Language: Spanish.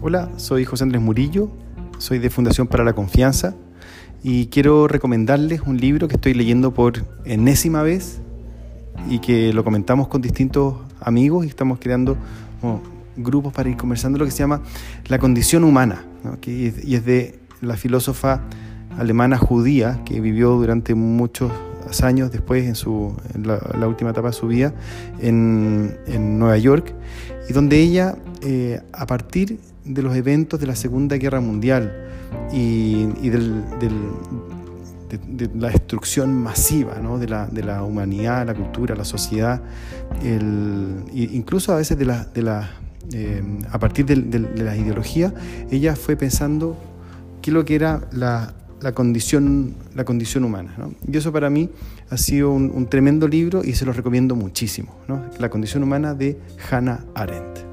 Hola, soy José Andrés Murillo, soy de Fundación para la Confianza y quiero recomendarles un libro que estoy leyendo por enésima vez y que lo comentamos con distintos amigos y estamos creando grupos para ir conversando lo que se llama La condición humana, y es de la filósofa alemana judía que vivió durante muchos años después, en, su, la, última etapa de su vida, en, Nueva York, y donde ella, eh, a partir de los eventos de la Segunda Guerra Mundial y, de, la destrucción masiva de, la, humanidad, la cultura, la sociedad, el, incluso a veces de eh, a partir de, la ideología, ella fue pensando qué lo que era la, condición, la condición humana. Y eso para mí ha sido un, tremendo libro y se lo recomiendo muchísimo. La condición humana de Hannah Arendt.